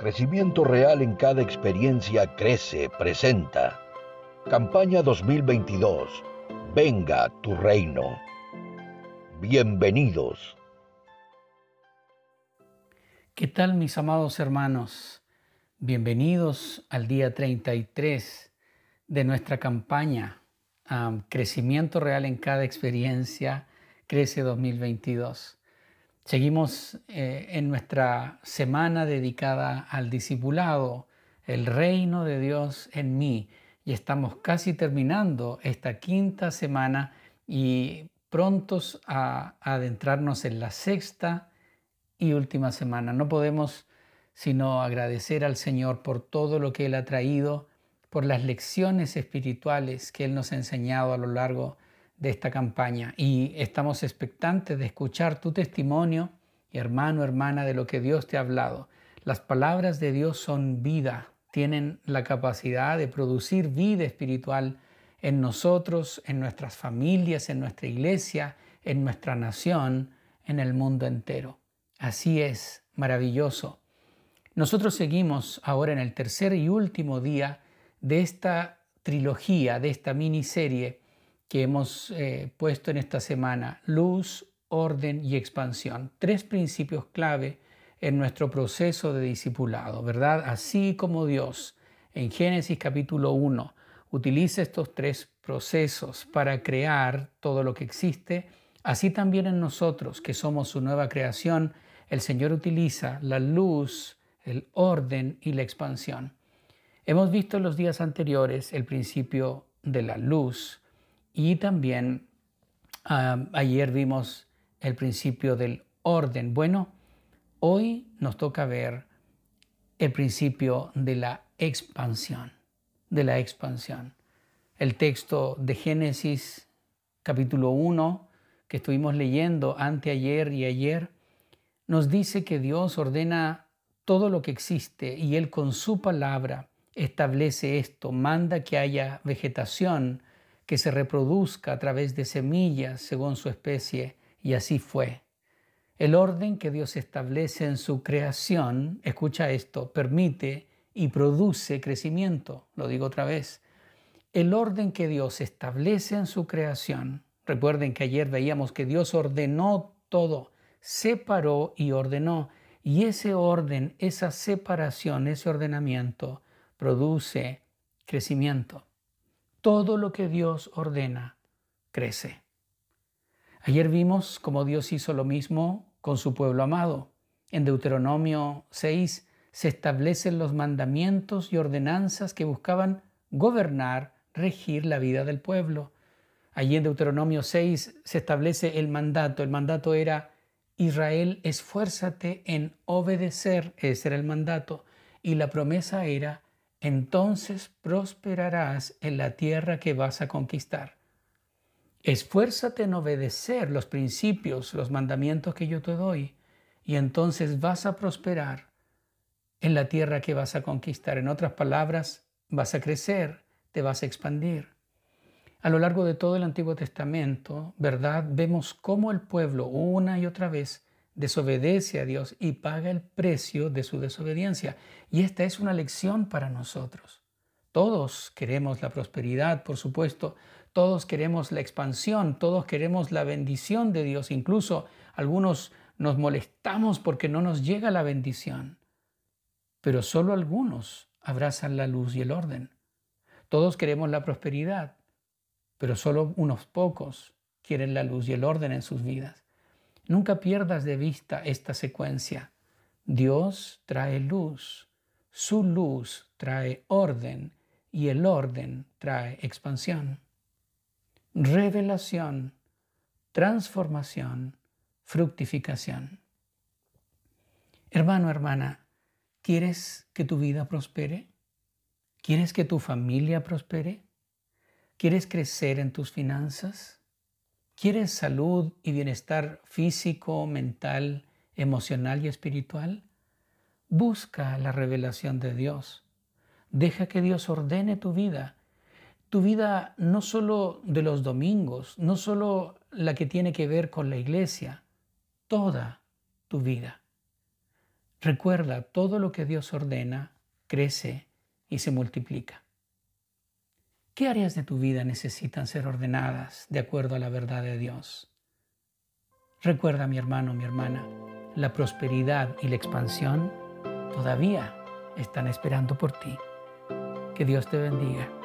Crecimiento Real en cada experiencia crece, presenta. Campaña 2022. Venga tu reino. Bienvenidos. ¿Qué tal mis amados hermanos? Bienvenidos al día 33 de nuestra campaña Crecimiento Real en cada experiencia Crece 2022. Seguimos eh, en nuestra semana dedicada al discipulado, el reino de Dios en mí. Y estamos casi terminando esta quinta semana y prontos a, adentrarnos en la sexta y última semana. No podemos sino agradecer al Señor por todo lo que Él ha traído, por las lecciones espirituales que Él nos ha enseñado a lo largo de de esta campaña y estamos expectantes de escuchar tu testimonio, hermano, hermana, de lo que Dios te ha hablado. Las palabras de Dios son vida, tienen la capacidad de producir vida espiritual en nosotros, en nuestras familias, en nuestra iglesia, en nuestra nación, en el mundo entero. Así es, maravilloso. Nosotros seguimos ahora en el tercer y último día de esta trilogía, de esta miniserie que hemos eh, puesto en esta semana, luz, orden y expansión. Tres principios clave en nuestro proceso de discipulado, ¿verdad? Así como Dios en Génesis capítulo 1 utiliza estos tres procesos para crear todo lo que existe, así también en nosotros, que somos su nueva creación, el Señor utiliza la luz, el orden y la expansión. Hemos visto en los días anteriores el principio de la luz, y también ayer vimos el principio del orden. Bueno, hoy nos toca ver el principio de la expansión, de la expansión. El texto de Génesis capítulo 1 que estuvimos leyendo anteayer y ayer nos dice que Dios ordena todo lo que existe y Él con su palabra establece esto, manda que haya vegetación, que se reproduzca a través de semillas según su especie, y así fue. El orden que Dios establece en su creación, escucha esto, permite y produce crecimiento, lo digo otra vez. El orden que Dios establece en su creación, recuerden que ayer veíamos que Dios ordenó todo, separó y ordenó, y ese orden, esa separación, ese ordenamiento produce crecimiento todo lo que Dios ordena crece. Ayer vimos cómo Dios hizo lo mismo con su pueblo amado. En Deuteronomio 6 se establecen los mandamientos y ordenanzas que buscaban gobernar, regir la vida del pueblo. Allí en Deuteronomio 6 se establece el mandato. El mandato era, Israel, esfuérzate en obedecer. Ese era el mandato. Y la promesa era, entonces prosperarás en la tierra que vas a conquistar. Esfuérzate en obedecer los principios, los mandamientos que yo te doy, y entonces vas a prosperar en la tierra que vas a conquistar. En otras palabras, vas a crecer, te vas a expandir. A lo largo de todo el Antiguo Testamento, ¿verdad? Vemos cómo el pueblo una y otra vez desobedece a Dios y paga el precio de su desobediencia. Y esta es una lección para nosotros. Todos queremos la prosperidad, por supuesto, todos queremos la expansión, todos queremos la bendición de Dios, incluso algunos nos molestamos porque no nos llega la bendición, pero solo algunos abrazan la luz y el orden. Todos queremos la prosperidad, pero solo unos pocos quieren la luz y el orden en sus vidas. Nunca pierdas de vista esta secuencia. Dios trae luz, su luz trae orden y el orden trae expansión. Revelación, transformación, fructificación. Hermano, hermana, ¿quieres que tu vida prospere? ¿Quieres que tu familia prospere? ¿Quieres crecer en tus finanzas? ¿Quieres salud y bienestar físico, mental, emocional y espiritual? Busca la revelación de Dios. Deja que Dios ordene tu vida. Tu vida no solo de los domingos, no solo la que tiene que ver con la iglesia, toda tu vida. Recuerda, todo lo que Dios ordena crece y se multiplica. ¿Qué áreas de tu vida necesitan ser ordenadas de acuerdo a la verdad de Dios? Recuerda, mi hermano, mi hermana, la prosperidad y la expansión todavía están esperando por ti. Que Dios te bendiga.